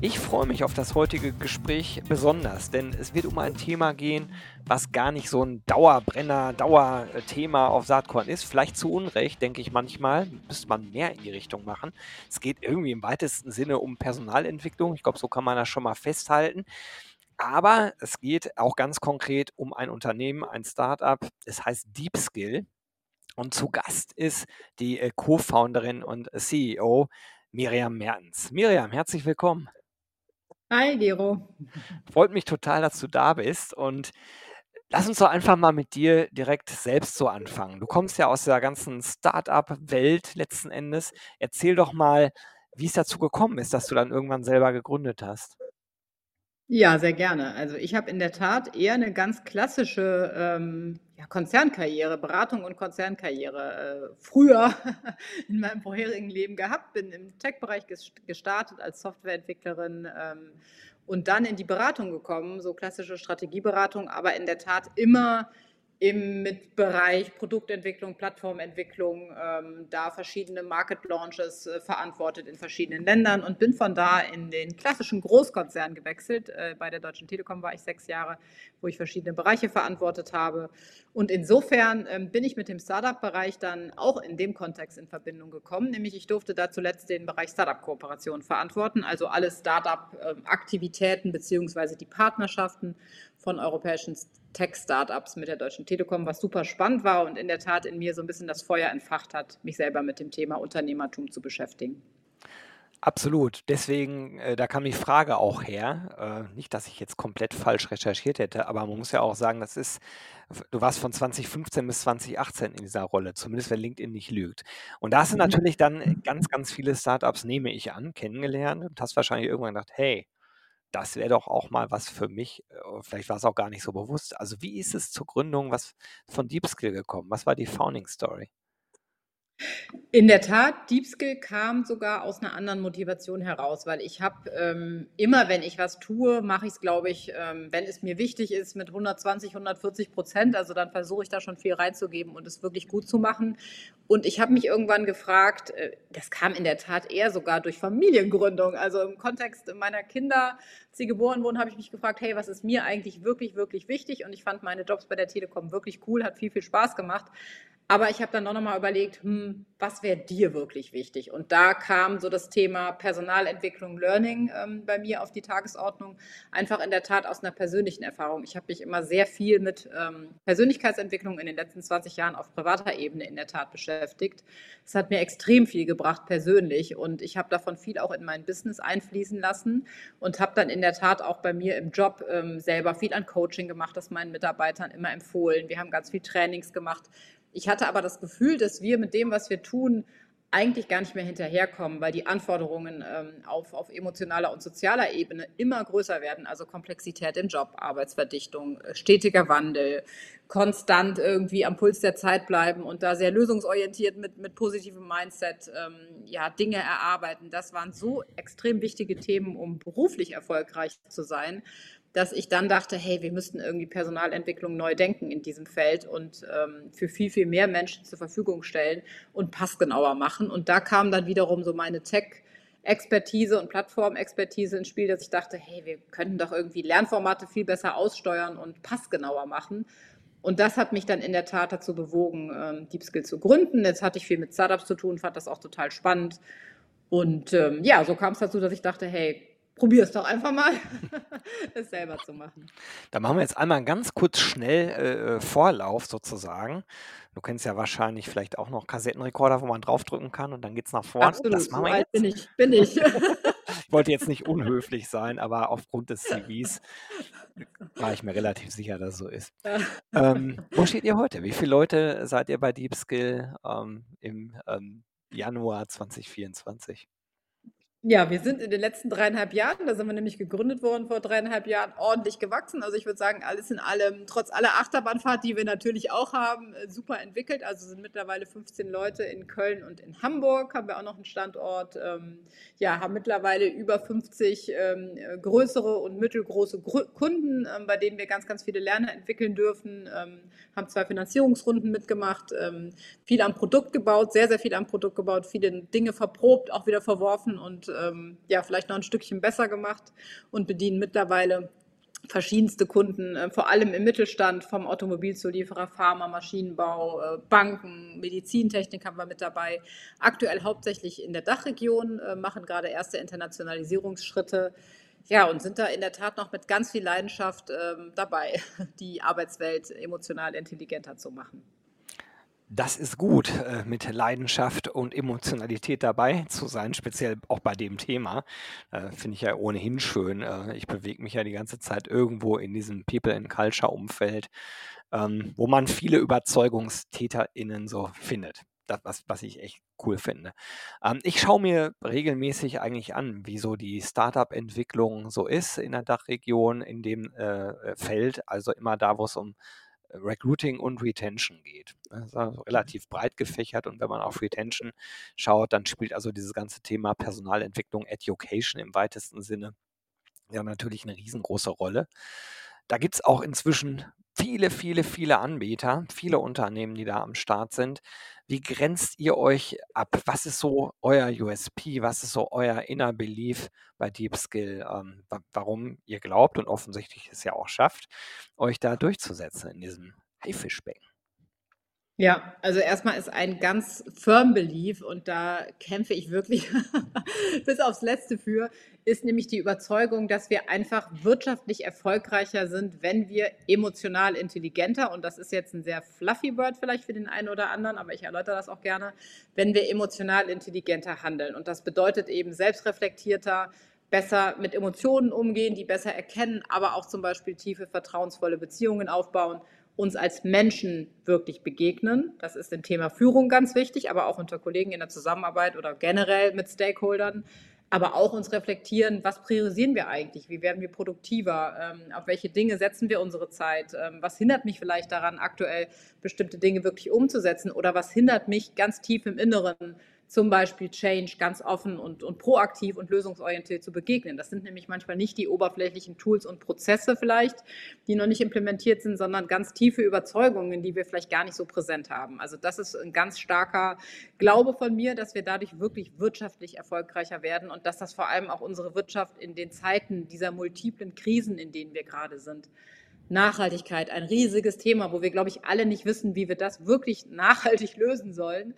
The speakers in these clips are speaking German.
Ich freue mich auf das heutige Gespräch besonders, denn es wird um ein Thema gehen, was gar nicht so ein Dauerbrenner, Dauerthema auf Saatkorn ist. Vielleicht zu Unrecht, denke ich manchmal, müsste man mehr in die Richtung machen. Es geht irgendwie im weitesten Sinne um Personalentwicklung. Ich glaube, so kann man das schon mal festhalten. Aber es geht auch ganz konkret um ein Unternehmen, ein Startup. Es heißt Deep Skill. Und zu Gast ist die äh, Co-Founderin und CEO Miriam Mertens. Miriam, herzlich willkommen. Hi, Gero. Freut mich total, dass du da bist und lass uns doch einfach mal mit dir direkt selbst so anfangen. Du kommst ja aus der ganzen Start-up-Welt letzten Endes. Erzähl doch mal, wie es dazu gekommen ist, dass du dann irgendwann selber gegründet hast. Ja, sehr gerne. Also ich habe in der Tat eher eine ganz klassische ähm, ja, Konzernkarriere, Beratung und Konzernkarriere äh, früher in meinem vorherigen Leben gehabt. Bin im Tech-Bereich gestartet als Softwareentwicklerin ähm, und dann in die Beratung gekommen, so klassische Strategieberatung, aber in der Tat immer im mit Bereich Produktentwicklung, Plattformentwicklung, ähm, da verschiedene Market Launches äh, verantwortet in verschiedenen Ländern und bin von da in den klassischen Großkonzern gewechselt. Äh, bei der Deutschen Telekom war ich sechs Jahre, wo ich verschiedene Bereiche verantwortet habe. Und insofern ähm, bin ich mit dem Startup-Bereich dann auch in dem Kontext in Verbindung gekommen, nämlich ich durfte da zuletzt den Bereich Startup-Kooperation verantworten, also alle Startup-Aktivitäten ähm, beziehungsweise die Partnerschaften von europäischen Tech-Startups mit der Deutschen Telekom, was super spannend war und in der Tat in mir so ein bisschen das Feuer entfacht hat, mich selber mit dem Thema Unternehmertum zu beschäftigen. Absolut. Deswegen, äh, da kam die Frage auch her. Äh, nicht, dass ich jetzt komplett falsch recherchiert hätte, aber man muss ja auch sagen, das ist, du warst von 2015 bis 2018 in dieser Rolle, zumindest wenn LinkedIn nicht lügt. Und da hast du mhm. natürlich dann ganz, ganz viele Startups, nehme ich an, kennengelernt und hast wahrscheinlich irgendwann gedacht, hey, das wäre doch auch mal was für mich. Äh, vielleicht war es auch gar nicht so bewusst. Also wie ist es zur Gründung was von DeepSkill gekommen? Was war die Founding Story? In der Tat, DeepSkill kam sogar aus einer anderen Motivation heraus, weil ich habe ähm, immer, wenn ich was tue, mache ich es, glaube ich, ähm, wenn es mir wichtig ist, mit 120, 140 Prozent. Also dann versuche ich da schon viel reinzugeben und es wirklich gut zu machen. Und ich habe mich irgendwann gefragt, äh, das kam in der Tat eher sogar durch Familiengründung. Also im Kontext meiner Kinder, als sie geboren wurden, habe ich mich gefragt, hey, was ist mir eigentlich wirklich, wirklich wichtig? Und ich fand meine Jobs bei der Telekom wirklich cool, hat viel, viel Spaß gemacht. Aber ich habe dann noch mal überlegt, hm, was wäre dir wirklich wichtig? Und da kam so das Thema Personalentwicklung, Learning ähm, bei mir auf die Tagesordnung. Einfach in der Tat aus einer persönlichen Erfahrung. Ich habe mich immer sehr viel mit ähm, Persönlichkeitsentwicklung in den letzten 20 Jahren auf privater Ebene in der Tat beschäftigt. Es hat mir extrem viel gebracht persönlich und ich habe davon viel auch in mein Business einfließen lassen und habe dann in der Tat auch bei mir im Job ähm, selber viel an Coaching gemacht, das meinen Mitarbeitern immer empfohlen. Wir haben ganz viel Trainings gemacht ich hatte aber das Gefühl, dass wir mit dem, was wir tun, eigentlich gar nicht mehr hinterherkommen, weil die Anforderungen ähm, auf, auf emotionaler und sozialer Ebene immer größer werden. Also Komplexität im Job, Arbeitsverdichtung, äh, stetiger Wandel, konstant irgendwie am Puls der Zeit bleiben und da sehr lösungsorientiert mit, mit positivem Mindset ähm, ja, Dinge erarbeiten. Das waren so extrem wichtige Themen, um beruflich erfolgreich zu sein dass ich dann dachte, hey, wir müssten irgendwie Personalentwicklung neu denken in diesem Feld und ähm, für viel, viel mehr Menschen zur Verfügung stellen und passgenauer machen. Und da kam dann wiederum so meine Tech- Expertise und Plattformexpertise ins Spiel, dass ich dachte, hey, wir könnten doch irgendwie Lernformate viel besser aussteuern und passgenauer machen. Und das hat mich dann in der Tat dazu bewogen, ähm, DeepSkill zu gründen. Jetzt hatte ich viel mit Startups zu tun, fand das auch total spannend. Und ähm, ja, so kam es dazu, dass ich dachte, hey, probier es doch einfach mal, es selber zu machen. Da machen wir jetzt einmal ganz kurz schnell äh, äh, Vorlauf sozusagen. Du kennst ja wahrscheinlich vielleicht auch noch Kassettenrekorder, wo man draufdrücken kann und dann geht es nach vorne. Absolut, das machen wir jetzt. bin ich. Bin ich. ich wollte jetzt nicht unhöflich sein, aber aufgrund des CVs war ich mir relativ sicher, dass es so ist. Ähm, wo steht ihr heute? Wie viele Leute seid ihr bei DeepSkill ähm, im ähm, Januar 2024? Ja, wir sind in den letzten dreieinhalb Jahren, da sind wir nämlich gegründet worden vor dreieinhalb Jahren, ordentlich gewachsen. Also ich würde sagen, alles in allem, trotz aller Achterbahnfahrt, die wir natürlich auch haben, äh, super entwickelt. Also sind mittlerweile 15 Leute in Köln und in Hamburg, haben wir auch noch einen Standort. Ähm, ja, haben mittlerweile über 50 ähm, größere und mittelgroße Kunden, ähm, bei denen wir ganz, ganz viele Lerner entwickeln dürfen. Haben zwei Finanzierungsrunden mitgemacht, viel am Produkt gebaut, sehr, sehr viel am Produkt gebaut, viele Dinge verprobt, auch wieder verworfen und ähm, ja, vielleicht noch ein Stückchen besser gemacht und bedienen mittlerweile verschiedenste Kunden, äh, vor allem im Mittelstand, vom Automobilzulieferer, Pharma, Maschinenbau, äh, Banken, Medizintechnik haben wir mit dabei. Aktuell hauptsächlich in der Dachregion, äh, machen gerade erste Internationalisierungsschritte. Ja, und sind da in der Tat noch mit ganz viel Leidenschaft ähm, dabei, die Arbeitswelt emotional intelligenter zu machen. Das ist gut, äh, mit Leidenschaft und Emotionalität dabei zu sein, speziell auch bei dem Thema. Äh, Finde ich ja ohnehin schön. Äh, ich bewege mich ja die ganze Zeit irgendwo in diesem People and Culture Umfeld, ähm, wo man viele UberzeugungstäterInnen so findet. Das, was, was ich echt cool finde. Ähm, ich schaue mir regelmäßig eigentlich an, wie so die Startup-Entwicklung so ist in der Dachregion, in dem Feld, also immer da, wo es um Recruiting und Retention geht. Das ist also relativ breit gefächert und wenn man auf Retention schaut, dann spielt also dieses ganze Thema Personalentwicklung, Education im weitesten Sinne ja natürlich eine riesengroße Rolle. Da gibt es auch inzwischen viele, viele, viele Anbieter, viele Unternehmen, die da am Start sind. Wie grenzt ihr euch ab? Was ist so euer USP? Was ist so euer Inner Belief bei DeepSkill? Ähm, warum ihr glaubt und offensichtlich es ja auch schafft, euch da durchzusetzen in diesem Haifischbecken? Ja, also erstmal ist ein ganz firm Belief und da kämpfe ich wirklich bis aufs Letzte für, ist nämlich die Überzeugung, dass wir einfach wirtschaftlich erfolgreicher sind, wenn wir emotional intelligenter, und das ist jetzt ein sehr fluffy Word vielleicht für den einen oder anderen, aber ich erläutere das auch gerne, wenn wir emotional intelligenter handeln. Und das bedeutet eben selbstreflektierter, besser mit Emotionen umgehen, die besser erkennen, aber auch zum Beispiel tiefe, vertrauensvolle Beziehungen aufbauen uns als Menschen wirklich begegnen. Das ist im Thema Führung ganz wichtig, aber auch unter Kollegen in der Zusammenarbeit oder generell mit Stakeholdern. Aber auch uns reflektieren, was priorisieren wir eigentlich? Wie werden wir produktiver? Ähm, auf welche Dinge setzen wir unsere Zeit? Ähm, was hindert mich vielleicht daran, aktuell bestimmte Dinge wirklich umzusetzen? Oder was hindert mich ganz tief im Inneren, zum Beispiel Change ganz offen und, und proaktiv und lösungsorientiert zu begegnen. Das sind nämlich manchmal nicht die oberflächlichen Tools und Prozesse vielleicht, die noch nicht implementiert sind, sondern ganz tiefe Überzeugungen, die wir vielleicht gar nicht so präsent haben. Also das ist ein ganz starker Glaube von mir, dass wir dadurch wirklich wirtschaftlich erfolgreicher werden und dass das vor allem auch unsere Wirtschaft in den Zeiten dieser multiplen Krisen, in denen wir gerade sind, Nachhaltigkeit, ein riesiges Thema, wo wir, glaube ich, alle nicht wissen, wie wir das wirklich nachhaltig lösen sollen.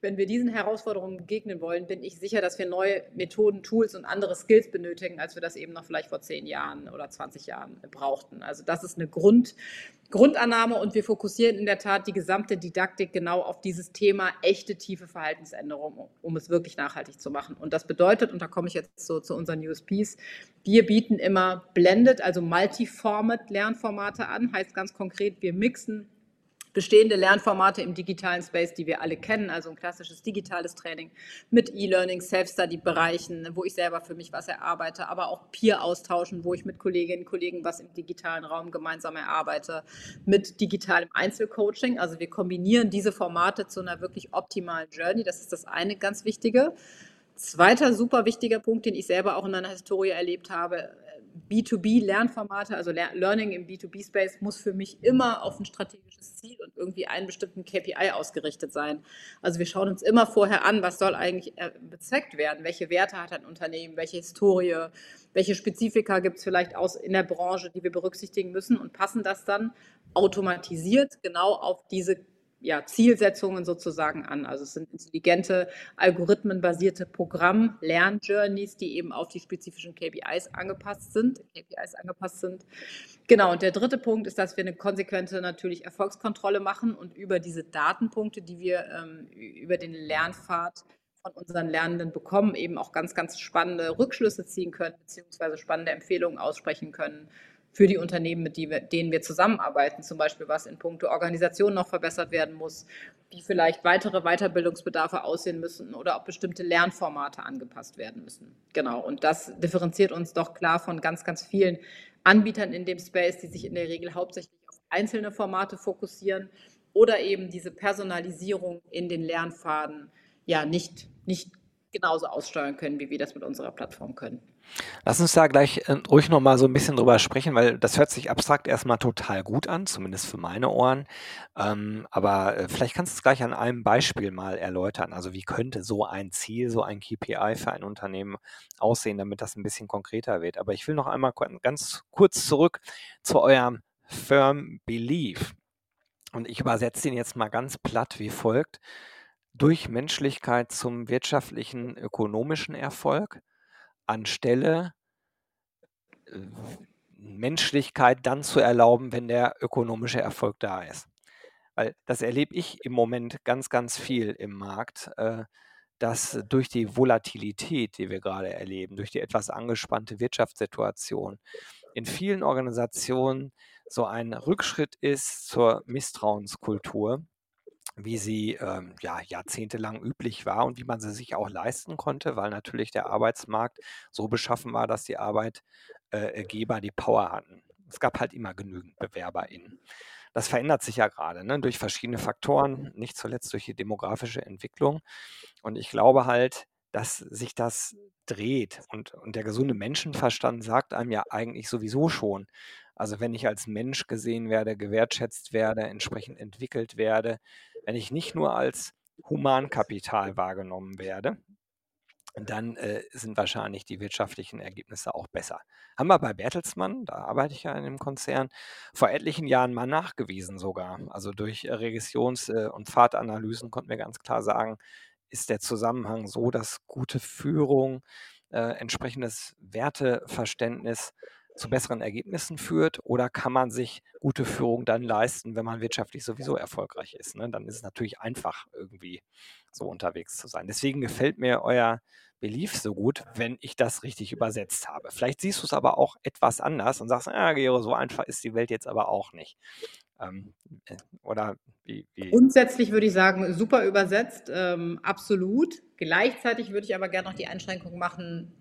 Wenn wir diesen Herausforderungen begegnen wollen, bin ich sicher, dass wir neue Methoden, Tools und andere Skills benötigen, als wir das eben noch vielleicht vor zehn Jahren oder 20 Jahren brauchten. Also das ist eine Grund, Grundannahme und wir fokussieren in der Tat die gesamte Didaktik genau auf dieses Thema echte tiefe Verhaltensänderung, um es wirklich nachhaltig zu machen. Und das bedeutet, und da komme ich jetzt so zu unseren USPs, wir bieten immer blended, also multiformat Lernformate an, heißt ganz konkret, wir mixen bestehende Lernformate im digitalen Space, die wir alle kennen, also ein klassisches digitales Training mit E-Learning, Self-Study-Bereichen, wo ich selber für mich was erarbeite, aber auch Peer-Austauschen, wo ich mit Kolleginnen und Kollegen was im digitalen Raum gemeinsam erarbeite, mit digitalem Einzelcoaching. Also wir kombinieren diese Formate zu einer wirklich optimalen Journey. Das ist das eine ganz Wichtige. Zweiter super wichtiger Punkt, den ich selber auch in meiner Historie erlebt habe, B2B-Lernformate, also Learning im B2B-Space, muss für mich immer auf ein strategisches Ziel und irgendwie einen bestimmten KPI ausgerichtet sein. Also wir schauen uns immer vorher an, was soll eigentlich äh, bezweckt werden, welche Werte hat ein Unternehmen, welche Historie, welche Spezifika gibt es vielleicht aus in der Branche, die wir berücksichtigen müssen? Und passen das dann automatisiert genau auf diese ja, Zielsetzungen sozusagen an. Also es sind intelligente, algorithmenbasierte Programm, Lernjourneys, die eben auf die spezifischen KPIs angepasst sind, KPIs angepasst sind. Genau, und der dritte Punkt ist, dass wir eine konsequente natürlich Erfolgskontrolle machen und über diese Datenpunkte, die wir ähm, über den Lernpfad von unseren Lernenden bekommen, eben auch ganz, ganz spannende Rückschlüsse ziehen können, beziehungsweise spannende Empfehlungen aussprechen können für die Unternehmen, mit denen wir zusammenarbeiten, zum Beispiel was in puncto Organisation noch verbessert werden muss, wie vielleicht weitere Weiterbildungsbedarfe aussehen müssen oder ob bestimmte Lernformate angepasst werden müssen. Genau, und das differenziert uns doch klar von ganz, ganz vielen Anbietern in dem Space, die sich in der Regel hauptsächlich auf einzelne Formate fokussieren oder eben diese Personalisierung in den Lernfaden ja nicht, nicht genauso aussteuern können, wie wir das mit unserer Plattform können. Lass uns da gleich äh, ruhig noch mal so ein bisschen drüber sprechen, weil das hört sich abstrakt erstmal total gut an, zumindest für meine Ohren. Ähm, aber äh, vielleicht kannst du es gleich an einem Beispiel mal erläutern. Also wie könnte so ein Ziel, so ein KPI für ein Unternehmen aussehen, damit das ein bisschen konkreter wird. Aber ich will noch einmal ganz kurz zurück zu eurem Firm Belief. Und ich übersetze den jetzt mal ganz platt wie folgt. Durch Menschlichkeit zum wirtschaftlichen, ökonomischen Erfolg anstelle äh, Menschlichkeit dann zu erlauben, wenn der ökonomische Erfolg da ist. Weil das erlebe ich im Moment ganz, ganz viel im Markt, äh, dass durch die Volatilität, die wir gerade erleben, durch die etwas angespannte Wirtschaftssituation, in vielen Organisationen so ein Rückschritt ist zur Misstrauenskultur wie sie ähm, ja, jahrzehntelang üblich war und wie man sie sich auch leisten konnte, weil natürlich der Arbeitsmarkt so beschaffen war, dass die Arbeitgeber die Power hatten. Es gab halt immer genügend BewerberInnen. Das verändert sich ja gerade ne, durch verschiedene Faktoren, nicht zuletzt durch die demografische Entwicklung. Und ich glaube halt, dass sich das dreht. Und, und der gesunde Menschenverstand sagt einem ja eigentlich sowieso schon, also wenn ich als Mensch gesehen werde, gewertschätzt werde, entsprechend entwickelt werde, wenn ich nicht nur als Humankapital wahrgenommen werde, dann äh, sind wahrscheinlich die wirtschaftlichen Ergebnisse auch besser. Haben wir bei Bertelsmann, da arbeite ich ja in dem Konzern, vor etlichen Jahren mal nachgewiesen sogar. Also durch äh, Regressions- äh, und Pfadanalysen konnten wir ganz klar sagen, ist der Zusammenhang so, dass gute Führung, äh, entsprechendes Werteverständnis zu besseren Ergebnissen führt oder kann man sich gute Führung dann leisten, wenn man wirtschaftlich sowieso erfolgreich ist. Ne? Dann ist es natürlich einfach, irgendwie so unterwegs zu sein. Deswegen gefällt mir euer Belief so gut, wenn ich das richtig übersetzt habe. Vielleicht siehst du es aber auch etwas anders und sagst, ja, Gero, so einfach ist die Welt jetzt aber auch nicht. Ähm, äh, oder wie, wie? Grundsätzlich würde ich sagen, super übersetzt, ähm, absolut. Gleichzeitig würde ich aber gerne noch die Einschränkung machen,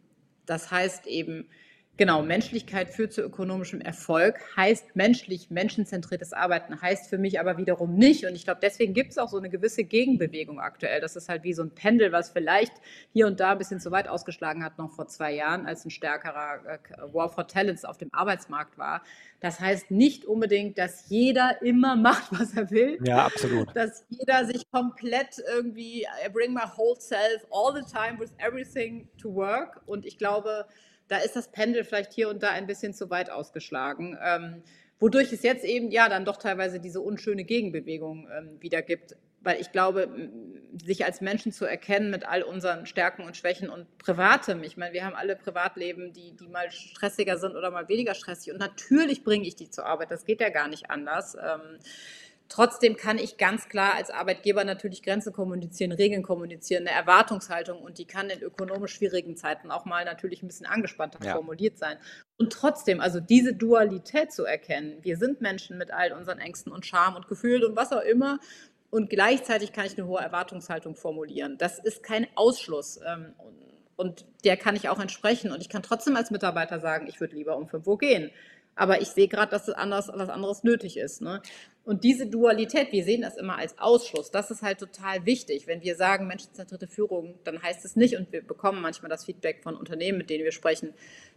das heißt eben, Genau, Menschlichkeit führt zu ökonomischem Erfolg, heißt menschlich, menschenzentriertes Arbeiten, heißt für mich aber wiederum nicht. Und ich glaube, deswegen gibt es auch so eine gewisse Gegenbewegung aktuell. Das ist halt wie so ein Pendel, was vielleicht hier und da ein bisschen zu weit ausgeschlagen hat, noch vor zwei Jahren, als ein stärkerer äh, War for Talents auf dem Arbeitsmarkt war. Das heißt nicht unbedingt, dass jeder immer macht, was er will. Ja, absolut. Dass jeder sich komplett irgendwie, I bring my whole self all the time with everything to work. Und ich glaube, da ist das Pendel vielleicht hier und da ein bisschen zu weit ausgeschlagen. Ähm, wodurch es jetzt eben ja dann doch teilweise diese unschöne Gegenbewegung ähm, wieder gibt. Weil ich glaube, sich als Menschen zu erkennen mit all unseren Stärken und Schwächen und Privatem. Ich meine, wir haben alle Privatleben, die, die mal stressiger sind oder mal weniger stressig. Und natürlich bringe ich die zur Arbeit. Das geht ja gar nicht anders. Ähm, Trotzdem kann ich ganz klar als Arbeitgeber natürlich Grenzen kommunizieren, Regeln kommunizieren, eine Erwartungshaltung und die kann in ökonomisch schwierigen Zeiten auch mal natürlich ein bisschen angespannter ja. formuliert sein. Und trotzdem, also diese Dualität zu erkennen, wir sind Menschen mit all unseren Ängsten und Scham und Gefühlen und was auch immer und gleichzeitig kann ich eine hohe Erwartungshaltung formulieren. Das ist kein Ausschluss. Ähm, und der kann ich auch entsprechen. Und ich kann trotzdem als Mitarbeiter sagen, ich würde lieber um 5 Uhr gehen. Aber ich sehe gerade, dass anders, was anderes nötig ist. Ne? Und diese Dualität, wir sehen das immer als Ausschluss, das ist halt total wichtig. Wenn wir sagen menschenzentrierte Führung, dann heißt es nicht, und wir bekommen manchmal das Feedback von Unternehmen, mit denen wir sprechen,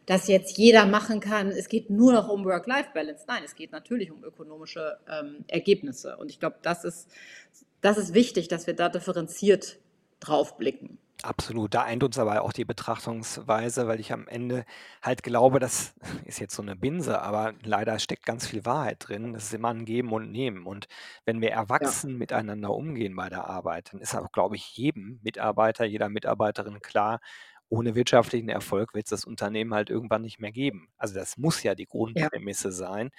dass jetzt jeder machen kann, es geht nur noch um Work-Life-Balance. Nein, es geht natürlich um ökonomische ähm, Ergebnisse. Und ich glaube, das ist, das ist wichtig, dass wir da differenziert drauf blicken. Absolut, da eint uns aber auch die Betrachtungsweise, weil ich am Ende halt glaube, das ist jetzt so eine Binse, aber leider steckt ganz viel Wahrheit drin. Das ist immer ein Geben und Nehmen. Und wenn wir Ja. erwachsen miteinander umgehen bei der Arbeit, dann ist auch, glaube ich, jedem Mitarbeiter, jeder Mitarbeiterin klar, ohne wirtschaftlichen Erfolg wird es das Unternehmen halt irgendwann nicht mehr geben. Also das muss ja die Ja. Grundprämisse sein.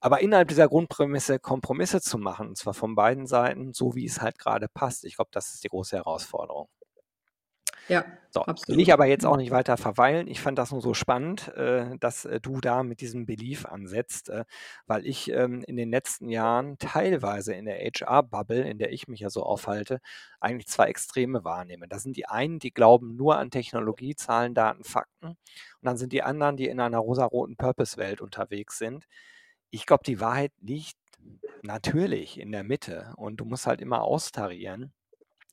Aber innerhalb dieser Grundprämisse Kompromisse zu machen, und zwar von beiden Seiten, so wie es halt gerade passt, ich glaube, das ist die große Herausforderung. Ja, so, absolut. will ich aber jetzt auch nicht weiter verweilen. Ich fand das nur so spannend, äh, dass äh, du da mit diesem Belief ansetzt, äh, weil ich ähm, in den letzten Jahren teilweise in der HR-Bubble, in der ich mich ja so aufhalte, eigentlich zwei Extreme wahrnehme. Da sind die einen, die glauben nur an Technologie, Zahlen, Daten, Fakten. Und dann sind die anderen, die in einer rosaroten Purpose-Welt unterwegs sind. Ich glaube, die Wahrheit liegt natürlich in der Mitte und du musst halt immer austarieren,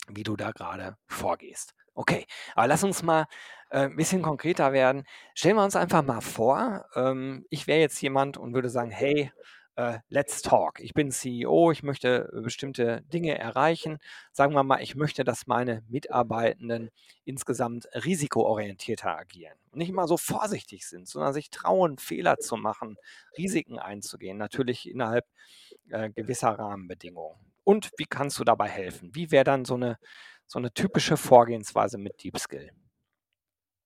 wie du da gerade vorgehst. Okay, aber lass uns mal äh, ein bisschen konkreter werden. Stellen wir uns einfach mal vor, ähm, ich wäre jetzt jemand und würde sagen, hey, äh, let's talk. Ich bin CEO, ich möchte äh, bestimmte Dinge erreichen. Sagen wir mal, ich möchte, dass meine Mitarbeitenden insgesamt risikoorientierter agieren und nicht immer so vorsichtig sind, sondern sich trauen, Fehler zu machen, Risiken einzugehen, natürlich innerhalb äh, gewisser Rahmenbedingungen. Und wie kannst du dabei helfen? Wie wäre dann so eine so eine typische Vorgehensweise mit Deep Skill?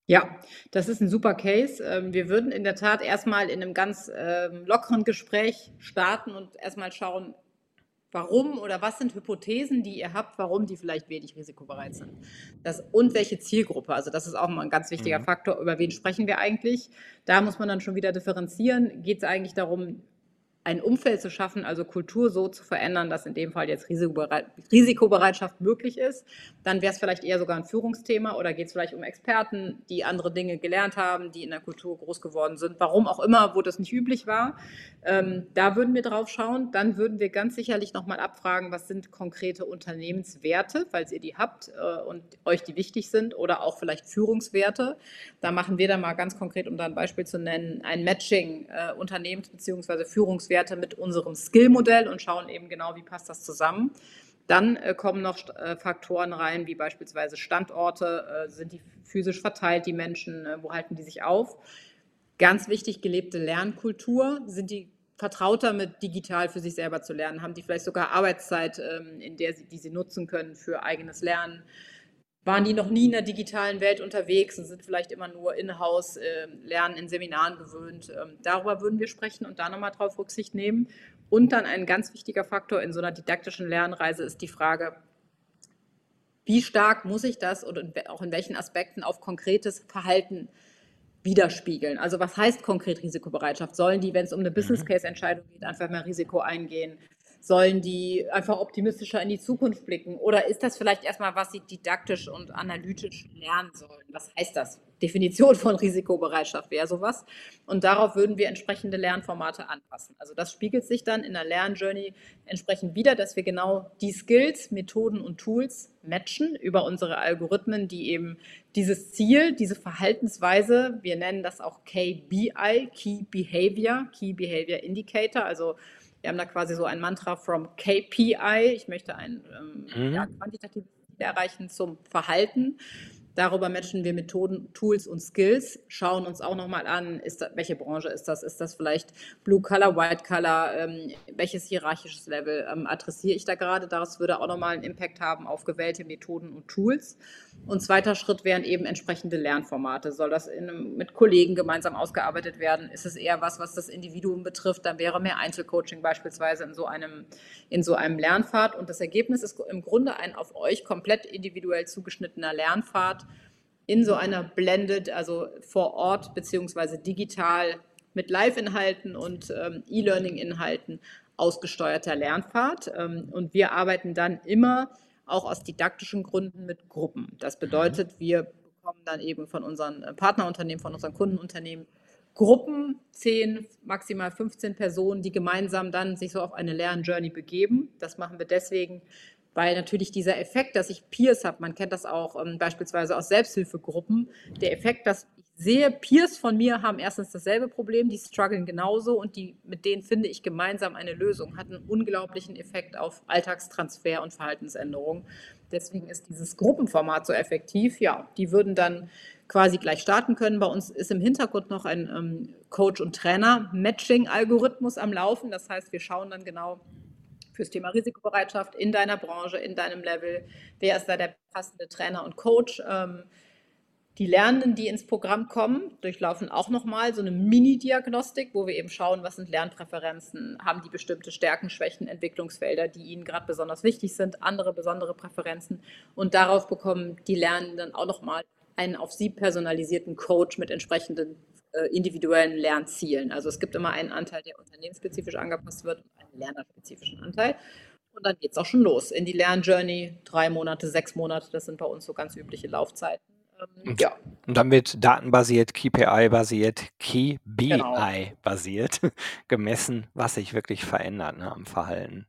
Ja, das ist ein super Case. Ähm, wir würden in der Tat erstmal in einem ganz ähm, lockeren Gespräch starten und erstmal schauen, warum oder was sind Hypothesen, die ihr habt, warum die vielleicht wenig risikobereit sind. Das, und welche Zielgruppe. Also das ist auch mal ein ganz wichtiger mhm. Faktor. Über wen sprechen wir eigentlich? Da muss man dann schon wieder differenzieren. Geht es eigentlich darum, ein Umfeld zu schaffen, also Kultur so zu verändern, dass in dem Fall jetzt Risikobereitschaft möglich ist, dann wäre es vielleicht eher sogar ein Führungsthema oder geht es vielleicht um Experten, die andere Dinge gelernt haben, die in der Kultur groß geworden sind, warum auch immer, wo das nicht üblich war. Ähm, da würden wir drauf schauen. Dann würden wir ganz sicherlich nochmal abfragen, was sind konkrete Unternehmenswerte, falls ihr die habt äh, und euch die wichtig sind oder auch vielleicht Führungswerte. Da machen wir dann mal ganz konkret, um da ein Beispiel zu nennen, ein Matching äh, Unternehmens- bzw. Führungswerte Werte mit unserem Skill-Modell und schauen eben genau, wie passt das zusammen. Dann äh, kommen noch äh, Faktoren rein, wie beispielsweise Standorte, äh, sind die physisch verteilt, die Menschen, wo halten die sich auf. Ganz wichtig, gelebte Lernkultur, sind die vertrauter mit digital für sich selber zu lernen, haben die vielleicht sogar Arbeitszeit, ähm, in der sie, die sie nutzen können für eigenes Lernen waren die noch nie in der digitalen Welt unterwegs und sind vielleicht immer nur in-house, äh, lernen in Seminaren gewöhnt. Ähm, darüber würden wir sprechen und da nochmal drauf Rücksicht nehmen. Und dann ein ganz wichtiger Faktor in so einer didaktischen Lernreise ist die Frage, wie stark muss ich das und auch in welchen Aspekten auf konkretes Verhalten widerspiegeln. Also was heißt konkret Risikobereitschaft? Sollen die, wenn es um eine mhm. Business Case Entscheidung geht, einfach mehr Risiko eingehen? Sollen die einfach optimistischer in die Zukunft blicken? Oder ist das vielleicht erstmal, was sie didaktisch und analytisch lernen sollen? Was heißt das? Definition von Risikobereitschaft wäre sowas. Und darauf würden wir entsprechende Lernformate anpassen. Also das spiegelt sich dann in der Lernjourney entsprechend wieder, dass wir genau die Skills, Methoden und Tools matchen über unsere Algorithmen, die eben dieses Ziel, diese Verhaltensweise, wir nennen das auch KBI, Key Behavior, Key Behavior Indicator, also wir haben da quasi so ein Mantra from KPI. Ich möchte ein ähm, mhm. ja, quantitatives erreichen zum Verhalten. Darüber matchen wir Methoden, Tools und Skills, schauen uns auch nochmal an, das, welche Branche ist das? Ist das vielleicht Blue Color, White Color? Ähm, welches hierarchisches Level ähm, adressiere ich da gerade? Daraus würde auch nochmal einen Impact haben auf gewählte Methoden und Tools. Und zweiter Schritt wären eben entsprechende Lernformate. Soll das in, mit Kollegen gemeinsam ausgearbeitet werden? Ist es eher was, was das Individuum betrifft? Dann wäre mehr Einzelcoaching beispielsweise in so einem, in so einem Lernpfad. Und das Ergebnis ist im Grunde ein auf euch komplett individuell zugeschnittener Lernpfad in so einer blended, also vor Ort beziehungsweise digital mit Live-Inhalten und ähm, E-Learning-Inhalten ausgesteuerter Lernpfad. Ähm, und wir arbeiten dann immer auch aus didaktischen Gründen mit Gruppen. Das bedeutet, mhm. wir bekommen dann eben von unseren äh, Partnerunternehmen, von unseren Kundenunternehmen Gruppen, 10, maximal 15 Personen, die gemeinsam dann sich so auf eine Lernjourney begeben. Das machen wir deswegen, weil natürlich dieser Effekt, dass ich Peers habe, man kennt das auch ähm, beispielsweise aus Selbsthilfegruppen, der Effekt, dass sehe, Peers von mir haben erstens dasselbe Problem, die strugglen genauso und die, mit denen finde ich gemeinsam eine Lösung, hat einen unglaublichen Effekt auf Alltagstransfer und Verhaltensänderung. Deswegen ist dieses Gruppenformat so effektiv. Ja, die würden dann quasi gleich starten können. Bei uns ist im Hintergrund noch ein ähm, Coach- und Trainer-Matching-Algorithmus am Laufen. Das heißt, wir schauen dann genau, fürs Thema Risikobereitschaft in deiner Branche, in deinem Level. Wer ist da der passende Trainer und Coach? Ähm, Die Lernenden, die ins Programm kommen, durchlaufen auch nochmal so eine Mini-Diagnostik, wo wir eben schauen, was sind Lernpräferenzen, haben die bestimmte Stärken, Schwächen, Entwicklungsfelder, die ihnen gerade besonders wichtig sind, andere besondere Präferenzen. Und darauf bekommen die Lernenden auch nochmal einen auf sie personalisierten Coach mit entsprechenden individuellen Lernzielen. Also es gibt immer einen Anteil, der unternehmensspezifisch angepasst wird und einen lernerspezifischen Anteil. Und dann geht es auch schon los in die Lernjourney. Drei Monate, sechs Monate, das sind bei uns so ganz übliche Laufzeiten. Ähm, ja. Und dann wird datenbasiert, KPI-basiert, KBI-basiert genau. gemessen, was sich wirklich verändert ne, am Verhalten.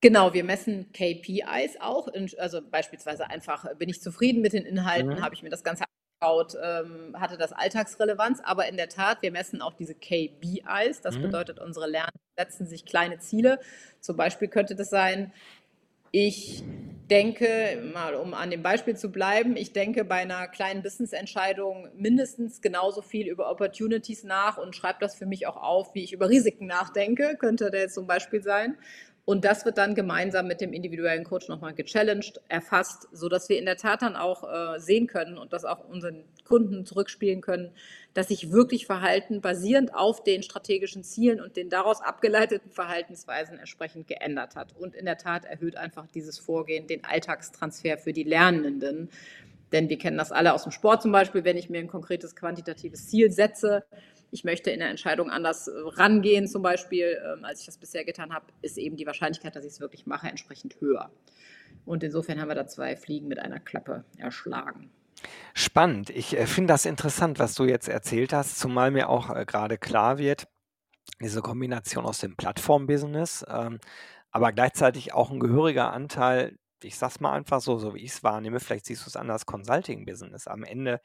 Genau, wir messen KPIs auch. Also beispielsweise einfach, bin ich zufrieden mit den Inhalten, mhm. habe ich mir das Ganze angeschaut, ähm, hatte das Alltagsrelevanz. Aber in der Tat, wir messen auch diese KBIs. Das mhm. bedeutet, unsere Lerner setzen sich kleine Ziele. Zum Beispiel könnte das sein, ich denke, mal um an dem Beispiel zu bleiben, ich denke bei einer kleinen Business-Entscheidung mindestens genauso viel über Opportunities nach und schreibe das für mich auch auf, wie ich über Risiken nachdenke, könnte der jetzt zum Beispiel sein. Und das wird dann gemeinsam mit dem individuellen Coach nochmal gechallenged, erfasst, sodass wir in der Tat dann auch äh, sehen können und das auch unseren Kunden zurückspielen können, dass sich wirklich Verhalten basierend auf den strategischen Zielen und den daraus abgeleiteten Verhaltensweisen entsprechend geändert hat. Und in der Tat erhöht einfach dieses Vorgehen den Alltagstransfer für die Lernenden. Denn wir kennen das alle aus dem Sport zum Beispiel, wenn ich mir ein konkretes quantitatives Ziel setze, ich möchte in der Entscheidung anders äh, rangehen, zum Beispiel, ähm, als ich das bisher getan habe, ist eben die Wahrscheinlichkeit, dass ich es wirklich mache, entsprechend höher. Und insofern haben wir da zwei Fliegen mit einer Klappe erschlagen. Spannend. Ich äh, finde das interessant, was du jetzt erzählt hast, zumal mir auch äh, gerade klar wird, diese Kombination aus dem Plattform-Business, ähm, aber gleichzeitig auch ein gehöriger Anteil, ich sag's mal einfach so, so wie ich es wahrnehme, vielleicht siehst du es anders, Consulting-Business. Am Ende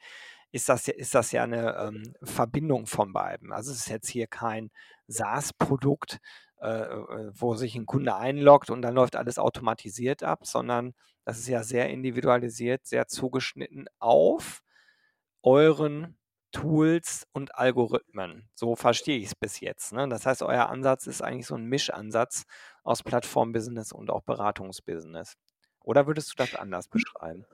ist das, ja, ist das ja eine ähm, Verbindung von beiden. Also es ist jetzt hier kein SaaS-Produkt, äh, äh, wo sich ein Kunde einloggt und dann läuft alles automatisiert ab, sondern das ist ja sehr individualisiert, sehr zugeschnitten auf euren Tools und Algorithmen. So verstehe ich es bis jetzt. Ne? Das heißt, euer Ansatz ist eigentlich so ein Mischansatz aus Plattformbusiness und auch Beratungsbusiness. Oder würdest du das anders beschreiben?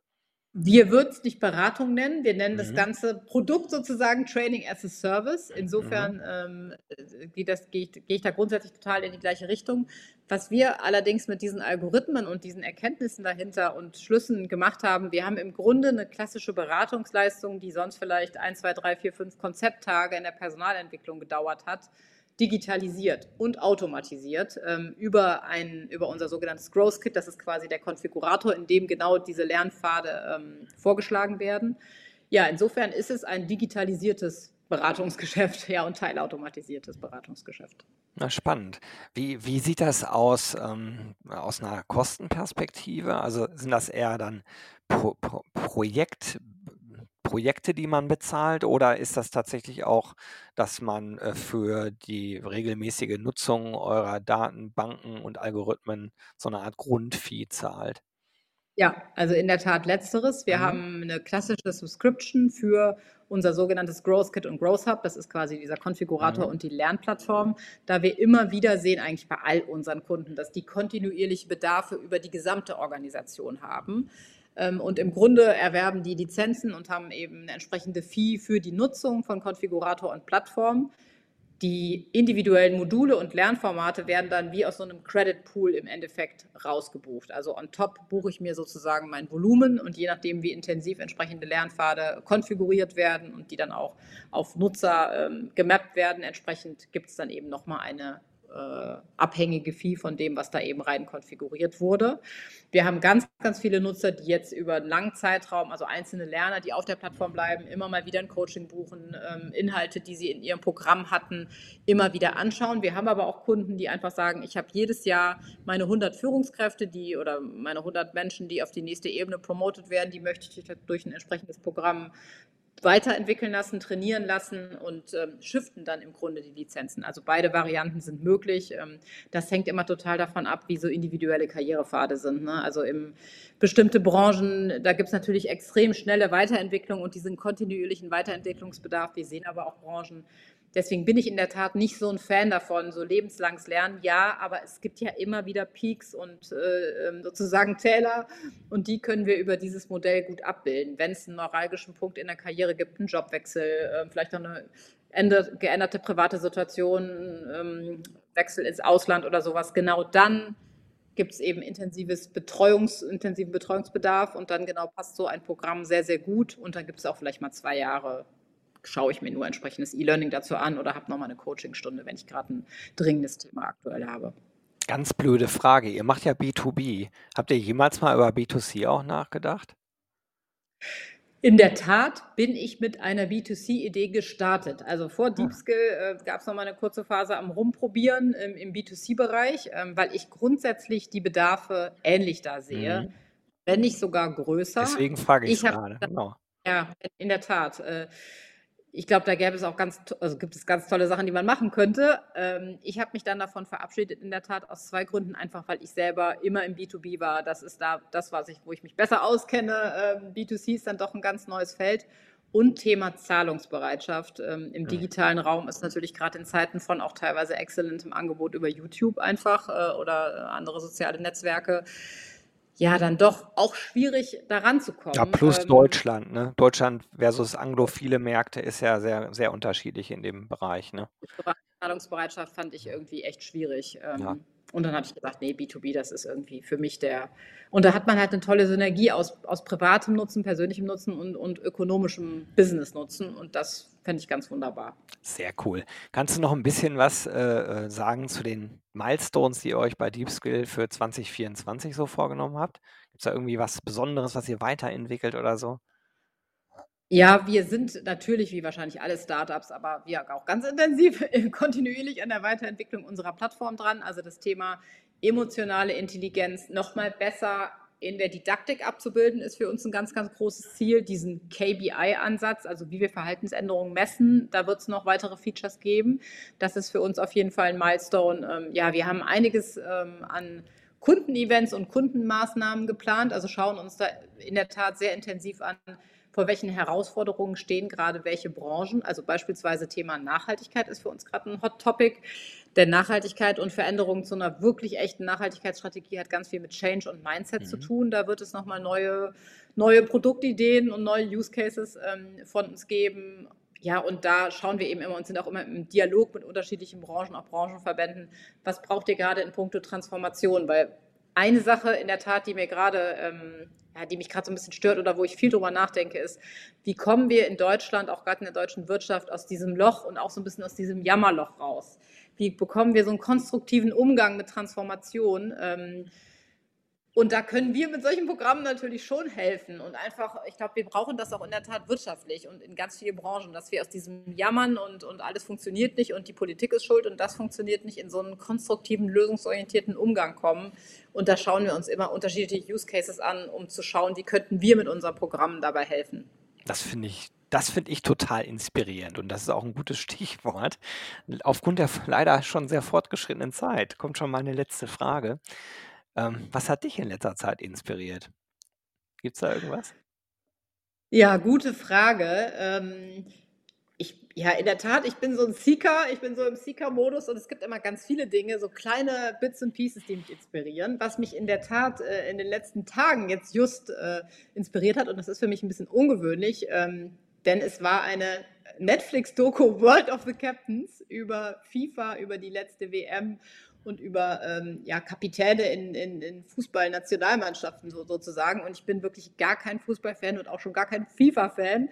Wir würden es nicht Beratung nennen, wir nennen mhm. das ganze Produkt sozusagen Training as a Service. Insofern mhm. ähm, geht das, gehe, ich, gehe ich da grundsätzlich total in die gleiche Richtung. Was wir allerdings mit diesen Algorithmen und diesen Erkenntnissen dahinter und Schlüssen gemacht haben, wir haben im Grunde eine klassische Beratungsleistung, die sonst vielleicht ein, zwei, drei, vier, fünf Konzepttage in der Personalentwicklung gedauert hat digitalisiert und automatisiert ähm, über, ein, über unser sogenanntes Growth Kit. Das ist quasi der Konfigurator, in dem genau diese Lernpfade ähm, vorgeschlagen werden. Ja, insofern ist es ein digitalisiertes Beratungsgeschäft, ja, und teilautomatisiertes Beratungsgeschäft. Na, spannend. Wie, wie sieht das aus ähm, aus einer Kostenperspektive? Also sind das eher dann Pro, Pro, Projekt Projekte, die man bezahlt, oder ist das tatsächlich auch, dass man äh, für die regelmäßige Nutzung eurer Datenbanken und Algorithmen so eine Art Grundfee zahlt? Ja, also in der Tat letzteres. Wir mhm. haben eine klassische Subscription für unser sogenanntes Growth Kit und Growth Hub. Das ist quasi dieser Konfigurator mhm. und die Lernplattform, da wir immer wieder sehen, eigentlich bei all unseren Kunden, dass die kontinuierliche Bedarfe über die gesamte Organisation haben. Ähm, und im Grunde erwerben die Lizenzen und haben eben eine entsprechende Fee für die Nutzung von Konfigurator und Plattform. Die individuellen Module und Lernformate werden dann wie aus so einem Credit Pool im Endeffekt rausgebucht. Also on top buche ich mir sozusagen mein Volumen und je nachdem, wie intensiv entsprechende Lernpfade konfiguriert werden und die dann auch auf Nutzer ähm, gemappt werden, entsprechend gibt es dann eben nochmal eine äh, abhängige Fee von dem, was da eben rein konfiguriert wurde. Wir haben ganz, ganz viele Nutzer, die jetzt über einen langen Zeitraum, also einzelne Lerner, die auf der Plattform bleiben, immer mal wieder ein Coaching buchen, ähm, Inhalte, die sie in ihrem Programm hatten, immer wieder anschauen. Wir haben aber auch Kunden, die einfach sagen, ich habe jedes Jahr meine 100 Führungskräfte, die oder meine 100 Menschen, die auf die nächste Ebene promotet werden, die möchte ich durch ein entsprechendes Programm weiterentwickeln lassen, trainieren lassen und ähm, shiften dann im Grunde die Lizenzen. Also beide Varianten sind möglich. Ähm, das hängt immer total davon ab, wie so individuelle Karrierepfade sind. Ne? Also in bestimmte Branchen, da gibt es natürlich extrem schnelle Weiterentwicklung und diesen kontinuierlichen Weiterentwicklungsbedarf. Wir sehen aber auch Branchen, deswegen bin ich in der Tat nicht so ein Fan davon, so lebenslanges Lernen. Ja, aber es gibt ja immer wieder Peaks und äh, ähm, sozusagen Täler und die können wir über dieses Modell gut abbilden. Wenn es einen neuralgischen Punkt in der Karriere gibt, einen Jobwechsel, äh, vielleicht noch eine ändert, geänderte private Situation, ähm, Wechsel ins Ausland oder sowas, genau dann gibt es eben intensives Betreuungs, intensiven Betreuungsbedarf und dann genau passt so ein Programm sehr, sehr gut und dann gibt es auch vielleicht mal zwei Jahre, schaue ich mir nur entsprechendes E-Learning dazu an oder habe nochmal eine Coachingstunde, wenn ich gerade ein dringendes Thema aktuell habe. Ganz blöde Frage. Ihr macht ja B2B. Habt ihr jemals mal über B2C auch nachgedacht? In der Tat bin ich mit einer B2C-Idee gestartet. Also vor ah. DeepSkill äh, gab es noch mal eine kurze Phase am Rumprobieren ähm, im B2C-Bereich, ähm, weil ich grundsätzlich die Bedarfe ähnlich da sehe, mhm. wenn nicht sogar größer. Deswegen frage ich, ich gerade. Genau. Ja, in der Tat. Äh, ich glaube, da gäbe es auch ganz, also gibt es ganz tolle Sachen, die man machen könnte. Ähm, ich habe mich dann davon verabschiedet, in der Tat aus zwei Gründen. Einfach, weil ich selber immer im B2B war. Das ist da das, was ich, wo ich mich besser auskenne. Ähm, B2C ist dann doch ein ganz neues Feld. Und Thema Zahlungsbereitschaft ähm, im digitalen Raum ist natürlich gerade in Zeiten von auch teilweise exzellentem Angebot über YouTube einfach äh, oder andere soziale Netzwerke ja dann doch auch schwierig daran zu kommen. Ja, plus ähm, Deutschland, ne? Deutschland versus anglophile Märkte ist ja sehr, sehr unterschiedlich in dem Bereich, ne? Zahlungsbereitschaft fand ich irgendwie echt schwierig. Ähm, ja. Und dann habe ich gesagt, nee, B2B, das ist irgendwie für mich der. Und da hat man halt eine tolle Synergie aus, aus privatem Nutzen, persönlichem Nutzen und, und ökonomischem Business-Nutzen. Und das fände ich ganz wunderbar. Sehr cool. Kannst du noch ein bisschen was äh, äh sagen zu den Milestones, die ihr euch bei DeepSkill für 2024 so vorgenommen habt? Gibt es da irgendwie was Besonderes, was ihr weiterentwickelt oder so? Ja, wir sind natürlich, wie wahrscheinlich alle Startups, aber wir auch ganz intensiv kontinuierlich an der Weiterentwicklung unserer Plattform dran. Also das Thema emotionale Intelligenz noch mal besser in der Didaktik abzubilden, ist für uns ein ganz, ganz großes Ziel. Diesen KBI-Ansatz, also wie wir Verhaltensänderungen messen, da wird es noch weitere Features geben. Das ist für uns auf jeden Fall ein Milestone. Ähm, ja, wir haben einiges ähm, an Kundenevents und Kundenmaßnahmen geplant, also schauen uns da in der Tat sehr intensiv an, vor welchen Herausforderungen stehen gerade welche Branchen. Also beispielsweise Thema Nachhaltigkeit ist für uns gerade ein Hot Topic. Denn Nachhaltigkeit und Veränderung zu einer wirklich echten Nachhaltigkeitsstrategie hat ganz viel mit Change und Mindset mhm. zu tun. Da wird es nochmal neue, neue Produktideen und neue Use Cases ähm, von uns geben. Ja, und da schauen wir eben immer und sind auch immer im Dialog mit unterschiedlichen Branchen, auch Branchenverbänden. Was braucht ihr gerade in puncto Transformation? Weil eine Sache in der Tat, die mir gerade ähm, ja, die mich gerade so ein bisschen stört oder wo ich viel drüber nachdenke, ist, wie kommen wir in Deutschland, auch gerade in der deutschen Wirtschaft, aus diesem Loch und auch so ein bisschen aus diesem Jammerloch raus? Wie bekommen wir so einen konstruktiven Umgang mit Transformation? Ähm, und da können wir mit solchen Programmen natürlich schon helfen. Und einfach, ich glaube, wir brauchen das auch in der Tat wirtschaftlich und in ganz vielen Branchen, dass wir aus diesem Jammern und, und alles funktioniert nicht und die Politik ist schuld und das funktioniert nicht in so einen konstruktiven, lösungsorientierten Umgang kommen. Und da schauen wir uns immer unterschiedliche Use Cases an, um zu schauen, wie könnten wir mit unseren Programmen dabei helfen. Das finde ich das finde ich total inspirierend und das ist auch ein gutes Stichwort. Aufgrund der leider schon sehr fortgeschrittenen Zeit kommt schon meine letzte Frage. Ähm, was hat dich in letzter Zeit inspiriert? Gibt es da irgendwas? Ja, gute Frage. Ähm, ich, ja, in der Tat, ich bin so ein Seeker, ich bin so im Seeker-Modus und es gibt immer ganz viele Dinge, so kleine Bits und Pieces, die mich inspirieren. Was mich in der Tat äh, in den letzten Tagen jetzt just äh, inspiriert hat, und das ist für mich ein bisschen ungewöhnlich, ähm, denn es war eine Netflix-Doku World of the Captains über FIFA, über die letzte WM und über ähm, ja, Kapitäne in, in, in Fußballnationalmannschaften so, sozusagen. Und ich bin wirklich gar kein Fußballfan und auch schon gar kein FIFA-Fan.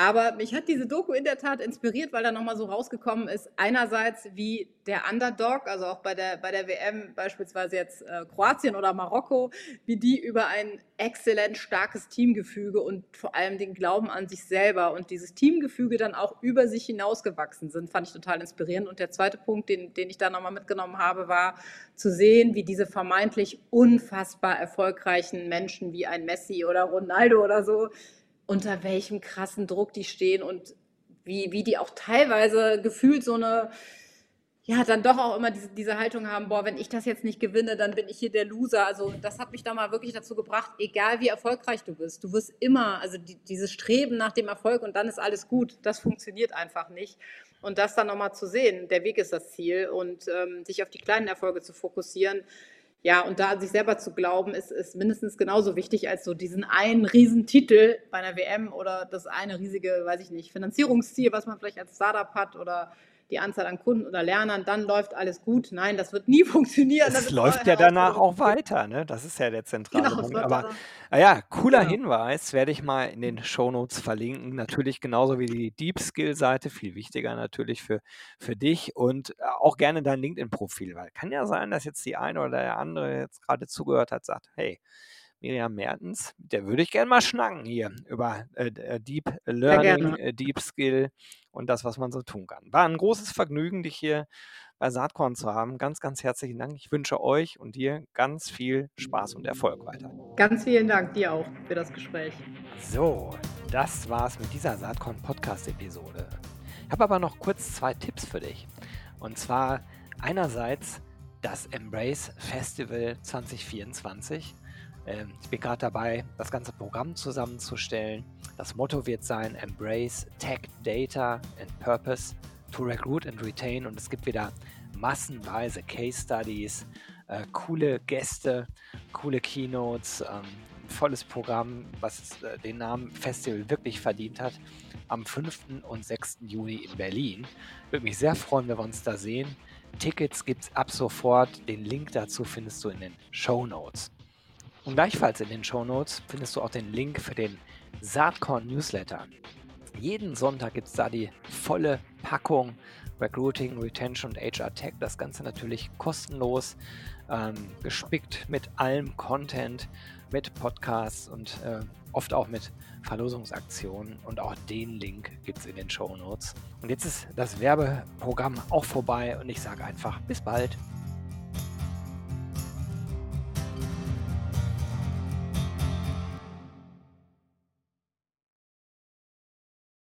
Aber mich hat diese Doku in der Tat inspiriert, weil da nochmal so rausgekommen ist, einerseits wie der Underdog, also auch bei der, bei der WM beispielsweise jetzt äh, Kroatien oder Marokko, wie die über ein exzellent starkes Teamgefüge und vor allem den Glauben an sich selber und dieses Teamgefüge dann auch über sich hinausgewachsen sind, fand ich total inspirierend. Und der zweite Punkt, den, den ich da nochmal mitgenommen habe, war zu sehen, wie diese vermeintlich unfassbar erfolgreichen Menschen wie ein Messi oder Ronaldo oder so, unter welchem krassen Druck die stehen und wie, wie die auch teilweise gefühlt so eine ja, dann doch auch immer diese, diese Haltung haben, boah, wenn ich das jetzt nicht gewinne, dann bin ich hier der Loser. Also das hat mich da mal wirklich dazu gebracht, egal wie erfolgreich du bist, du wirst immer, also die, dieses Streben nach dem Erfolg und dann ist alles gut, das funktioniert einfach nicht. Und das dann nochmal zu sehen, der Weg ist das Ziel und ähm, sich auf die kleinen Erfolge zu fokussieren. Ja, und da an sich selber zu glauben, ist, ist mindestens genauso wichtig als so diesen einen Riesentitel bei einer WM oder das eine riesige, weiß ich nicht, Finanzierungsziel, was man vielleicht als Startup hat oder die Anzahl an Kunden oder Lernern, dann läuft alles gut. Nein, das wird nie funktionieren. Es läuft ja danach auch weiter, ne? Das ist ja der zentrale genau, Punkt. Aber ja, cooler genau. Hinweis, werde ich mal in den Shownotes verlinken. Natürlich genauso wie die Deep Skill-Seite, viel wichtiger natürlich für, für dich und auch gerne dein LinkedIn-Profil, weil kann ja sein, dass jetzt die eine oder der andere jetzt gerade zugehört hat, sagt, hey, Miriam Mertens, der würde ich gerne mal schnacken hier über äh, äh Deep Learning, äh, Deep Skill und das, was man so tun kann. War ein großes Vergnügen, dich hier bei Saatkorn zu haben. Ganz, ganz herzlichen Dank. Ich wünsche euch und dir ganz viel Spaß und Erfolg weiter. Ganz vielen Dank dir auch für das Gespräch. So, das war's mit dieser Saatkorn Podcast-Episode. Ich habe aber noch kurz zwei Tipps für dich. Und zwar einerseits das Embrace Festival 2024 ähm, ich bin gerade dabei, das ganze Programm zusammenzustellen. Das Motto wird sein: Embrace Tech, Data and Purpose to Recruit and Retain. Und es gibt wieder massenweise Case Studies, äh, coole Gäste, coole Keynotes, ähm, volles Programm, was äh, den Namen Festival wirklich verdient hat. Am 5. und 6. Juni in Berlin. Würde mich sehr freuen, wenn wir uns da sehen. Tickets gibt es ab sofort. Den Link dazu findest du in den Show Notes. Und gleichfalls in den Show Notes findest du auch den Link für den Saatkorn Newsletter. Jeden Sonntag gibt es da die volle Packung Recruiting, Retention und HR Tech. Das Ganze natürlich kostenlos, ähm, gespickt mit allem Content, mit Podcasts und äh, oft auch mit Verlosungsaktionen. Und auch den Link gibt es in den Show Notes. Und jetzt ist das Werbeprogramm auch vorbei und ich sage einfach bis bald.